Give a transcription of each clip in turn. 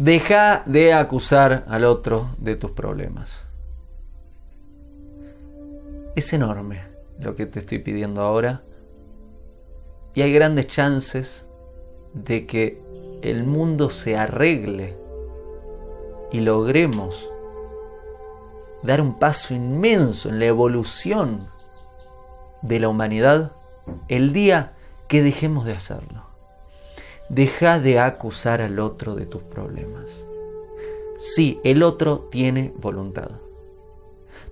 Deja de acusar al otro de tus problemas. Es enorme lo que te estoy pidiendo ahora. Y hay grandes chances de que el mundo se arregle y logremos dar un paso inmenso en la evolución de la humanidad el día que dejemos de hacerlo. Deja de acusar al otro de tus problemas. Sí, el otro tiene voluntad.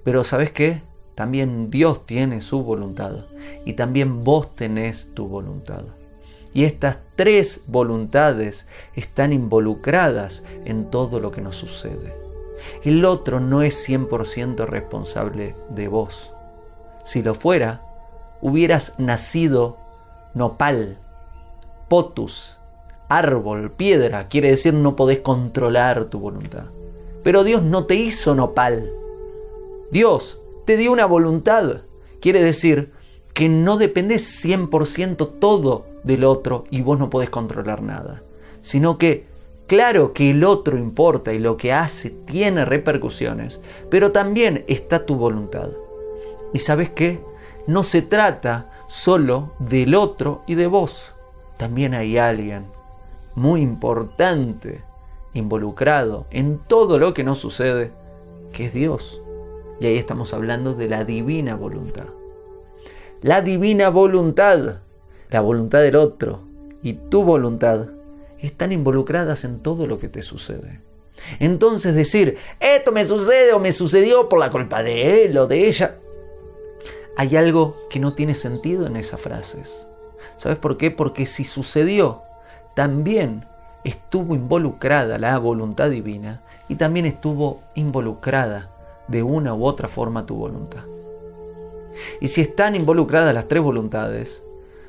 Pero ¿sabes qué? También Dios tiene su voluntad y también vos tenés tu voluntad. Y estas tres voluntades están involucradas en todo lo que nos sucede. El otro no es 100% responsable de vos. Si lo fuera, hubieras nacido nopal, potus, árbol, piedra, quiere decir no podés controlar tu voluntad. Pero Dios no te hizo nopal. Dios te dio una voluntad. Quiere decir que no dependes 100% todo del otro y vos no podés controlar nada. Sino que, claro que el otro importa y lo que hace tiene repercusiones, pero también está tu voluntad. ¿Y sabes qué? No se trata solo del otro y de vos. También hay alguien muy importante involucrado en todo lo que nos sucede, que es Dios. Y ahí estamos hablando de la divina voluntad. La divina voluntad, la voluntad del otro y tu voluntad están involucradas en todo lo que te sucede. Entonces decir, esto me sucede o me sucedió por la culpa de él o de ella, hay algo que no tiene sentido en esas frases. ¿Sabes por qué? Porque si sucedió también estuvo involucrada la voluntad divina y también estuvo involucrada de una u otra forma tu voluntad. Y si están involucradas las tres voluntades,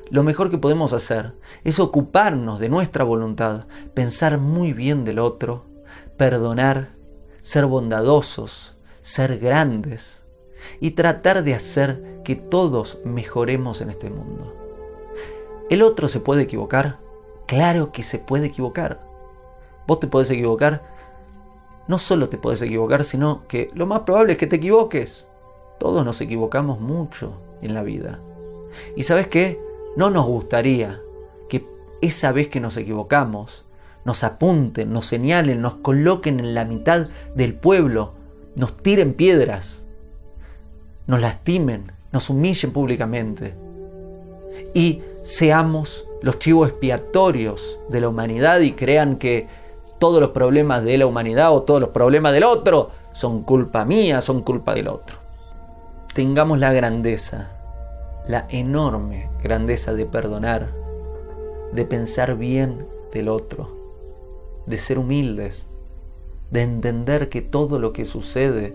lo mejor que podemos hacer es ocuparnos de nuestra voluntad, pensar muy bien del otro, perdonar, ser bondadosos, ser grandes y tratar de hacer que todos mejoremos en este mundo. El otro se puede equivocar, Claro que se puede equivocar. Vos te podés equivocar. No solo te podés equivocar, sino que lo más probable es que te equivoques. Todos nos equivocamos mucho en la vida. Y sabes qué? No nos gustaría que esa vez que nos equivocamos, nos apunten, nos señalen, nos coloquen en la mitad del pueblo, nos tiren piedras, nos lastimen, nos humillen públicamente y seamos los chivos expiatorios de la humanidad y crean que todos los problemas de la humanidad o todos los problemas del otro son culpa mía, son culpa del otro. Tengamos la grandeza, la enorme grandeza de perdonar, de pensar bien del otro, de ser humildes, de entender que todo lo que sucede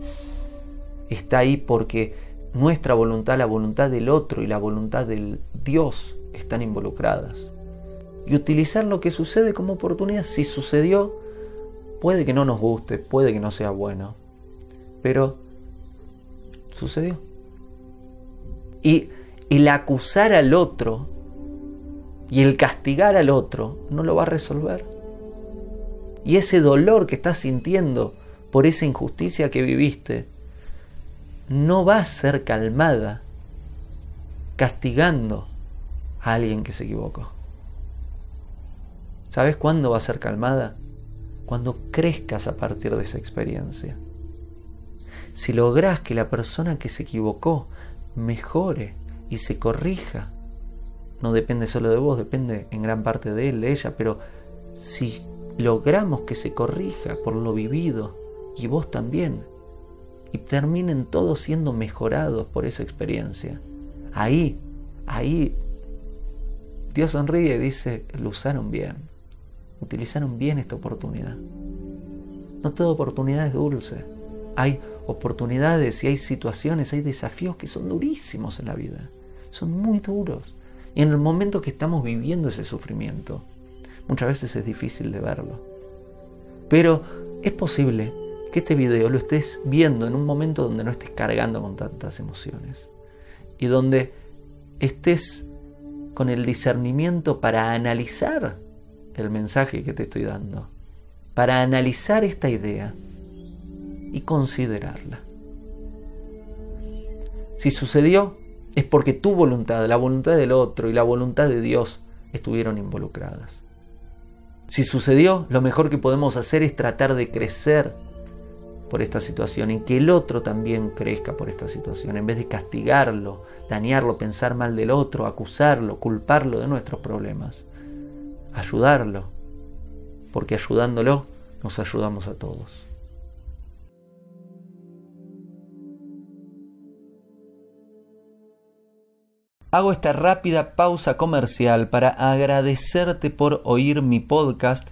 está ahí porque nuestra voluntad, la voluntad del otro y la voluntad del Dios están involucradas. Y utilizar lo que sucede como oportunidad. Si sucedió, puede que no nos guste, puede que no sea bueno, pero sucedió. Y el acusar al otro y el castigar al otro no lo va a resolver. Y ese dolor que estás sintiendo por esa injusticia que viviste no va a ser calmada castigando alguien que se equivocó. ¿Sabes cuándo va a ser calmada? Cuando crezcas a partir de esa experiencia. Si logras que la persona que se equivocó mejore y se corrija, no depende solo de vos, depende en gran parte de él, de ella, pero si logramos que se corrija por lo vivido y vos también, y terminen todos siendo mejorados por esa experiencia, ahí, ahí Dios sonríe y dice, lo usaron bien, utilizaron bien esta oportunidad. No toda oportunidad es dulce. Hay oportunidades y hay situaciones, hay desafíos que son durísimos en la vida. Son muy duros. Y en el momento que estamos viviendo ese sufrimiento, muchas veces es difícil de verlo. Pero es posible que este video lo estés viendo en un momento donde no estés cargando con tantas emociones. Y donde estés con el discernimiento para analizar el mensaje que te estoy dando. para analizar esta idea y considerarla. Si sucedió, es porque tu voluntad, la voluntad del otro y la voluntad de Dios estuvieron involucradas. Si sucedió, lo mejor que podemos hacer es tratar de crecer por esta situación, en que el otro también crezca por esta situación, en vez de castigarlo, dañarlo, pensar mal del otro, acusarlo, culparlo de nuestros problemas. Ayudarlo, porque ayudándolo nos ayudamos a todos. Hago esta rápida pausa comercial para agradecerte por oír mi podcast